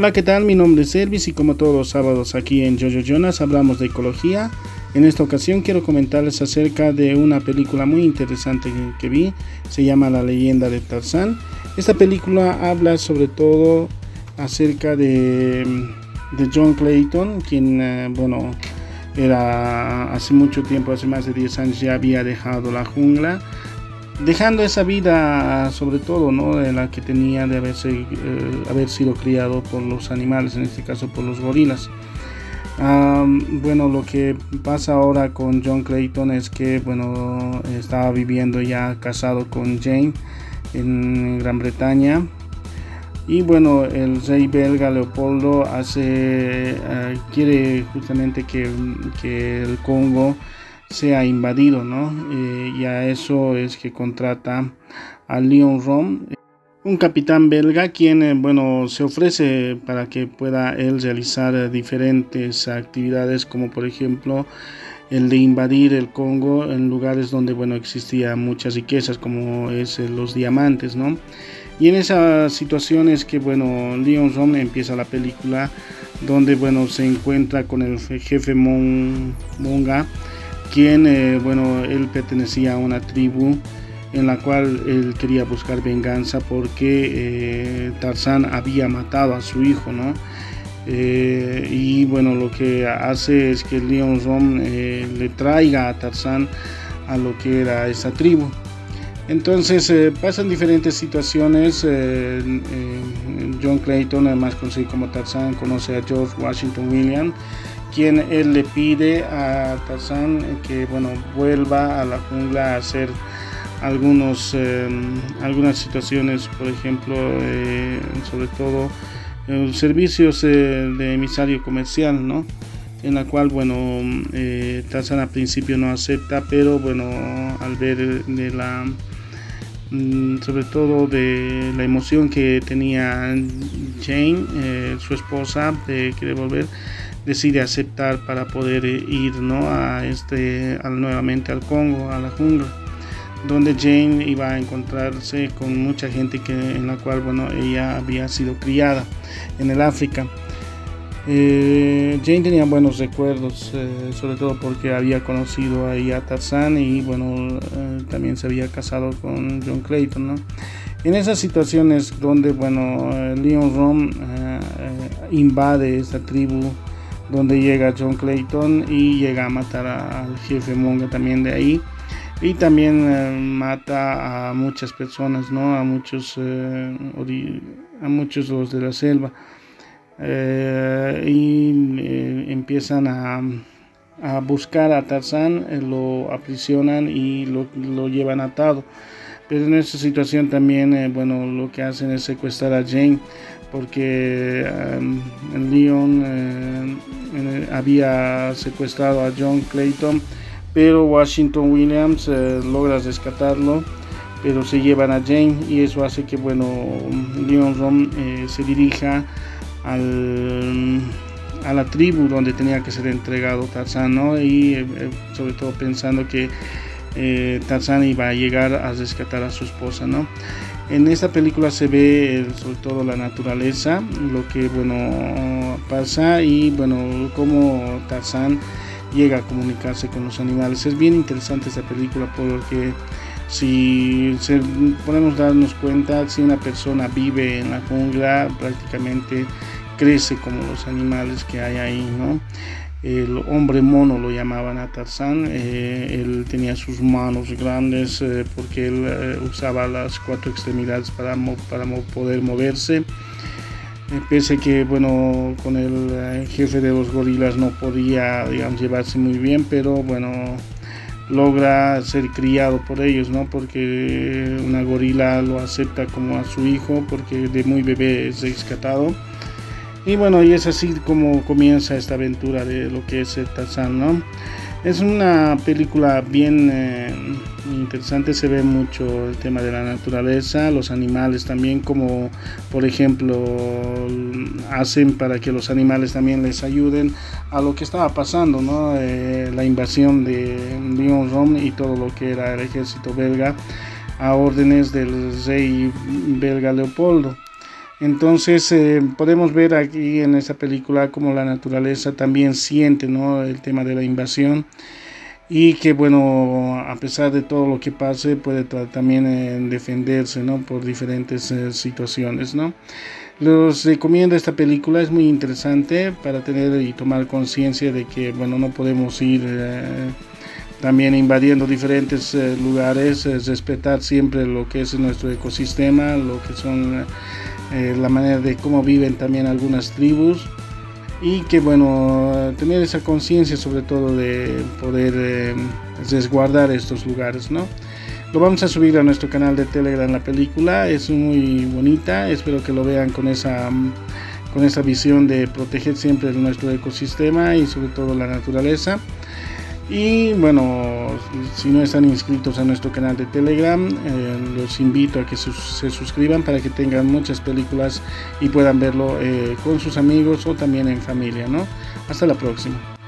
Hola, ¿qué tal? Mi nombre es Elvis y como todos los sábados aquí en Jojo Jonas hablamos de ecología. En esta ocasión quiero comentarles acerca de una película muy interesante que vi, se llama La leyenda de Tarzán. Esta película habla sobre todo acerca de, John Clayton, quien, eh, bueno, era hace mucho tiempo, hace más de 10 años ya había dejado la jungla dejando esa vida sobre todo ¿no? de la que tenía de haberse, eh, haber sido criado por los animales, en este caso por los gorilas. bueno, lo que pasa ahora con John Clayton es que bueno, estaba viviendo ya casado con Jane en Gran Bretaña. Y bueno, el rey belga Leopoldo hace, eh, quiere justamente que, que el Congo sea invadido, ¿no? Eh, y a eso es que contrata a Leon Rom, un capitán belga quien, eh, bueno, se ofrece para que pueda él realizar diferentes actividades como por ejemplo el de invadir el Congo en lugares donde, bueno, existía muchas riquezas como es eh, los diamantes, ¿no? Y en esas situaciones que, bueno, Leon Rom empieza la película donde, bueno, se encuentra con el jefe Monga, quien, eh, bueno, él pertenecía a una tribu en la cual él quería buscar venganza porque eh, Tarzán había matado a su hijo, ¿no? Eh, y bueno, lo que hace es que Leon Rom le traiga a Tarzán a lo que era esa tribu. Entonces pasan diferentes situaciones. John Clayton, más conocido como Tarzán, conoce a George Washington Williams quien él le pide a Tarzán que bueno vuelva a la jungla a hacer algunos em, algunas situaciones por ejemplo eh, sobre todo eh, servicios eh, de emisario comercial no en la cual bueno Tarzán al principio no acepta pero bueno al ver de la mm, sobre todo de la emoción que tenía Jane su esposa de querer volver decide aceptar para poder ir ¿no? a este, nuevamente al Congo, a la jungla, donde Jane iba a encontrarse con mucha gente que, en la cual bueno, ella había sido criada en el África. Eh, Jane tenía buenos recuerdos, eh, sobre todo porque había conocido ahí a Tarzan y bueno, eh, también se había casado con John Clayton. ¿no? En esas situaciones donde bueno, Leon Rom invade esta tribu donde llega John Clayton y llega a matar al jefe Monga también de ahí. Y también eh, mata a muchas personas no a muchos eh, a muchos los de la selva. Eh, y empiezan a, a, buscar a Tarzán lo aprisionan y lo, lo, llevan atado pero en esa situación también bueno lo que hacen es secuestrar a Jane porque en Leon había secuestrado a John Clayton, pero Washington Williams eh, logra rescatarlo, pero se llevan a Jane y eso hace que bueno Leon Rom eh, se dirija al, a la tribu donde tenía que ser entregado Tarzán, y eh, sobre todo pensando que Tarzán iba a llegar a rescatar a su esposa, ¿no? En esta película se ve sobre todo la naturaleza, lo que bueno pasa y bueno cómo Tarzán llega a comunicarse con los animales. Es bien interesante esta película porque si podemos darnos cuenta, si una persona vive en la jungla, prácticamente crece como los animales que hay ahí, ¿no? El hombre mono lo llamaban a Tarzán, eh, él tenía sus manos grandes eh, porque él eh, usaba las cuatro extremidades para, para poder moverse. pese que bueno con el jefe de los gorilas no podía llevarse muy bien, pero bueno logra ser criado por ellos, ¿no? Porque una gorila lo acepta como a su hijo porque de muy bebé es rescatado y bueno, y es así como comienza esta aventura de lo que es el Tarzán, ¿no? Es una película bien eh, interesante, se ve mucho el tema de la naturaleza, los animales también, como por ejemplo hacen para que los animales también les ayuden a lo que estaba pasando, ¿no? Eh, la invasión de Lyon Rom y todo lo que era el ejército belga a órdenes del rey belga Leopoldo. Entonces eh, podemos ver aquí en esta película como la naturaleza también siente ¿no? el tema de la invasión y que bueno, a pesar de todo lo que pase, puede también eh, defenderse ¿no? por diferentes eh, situaciones. ¿no? Los recomiendo esta película, es muy interesante para tener y tomar conciencia de que bueno, no podemos ir también invadiendo diferentes lugares, respetar siempre lo que es nuestro ecosistema, lo que son eh, la manera de cómo viven también algunas tribus y que bueno, tener esa conciencia sobre todo de poder eh, resguardar estos lugares, ¿no? Lo vamos a subir a nuestro canal de Telegram la película, es muy bonita, espero que lo vean con esa con esa visión de proteger siempre nuestro ecosistema y sobre todo la naturaleza. Y bueno, si no están inscritos a nuestro canal de Telegram, eh, los invito a que se suscriban para que tengan muchas películas y puedan verlo eh, con sus amigos o también en familia, ¿no? Hasta la próxima.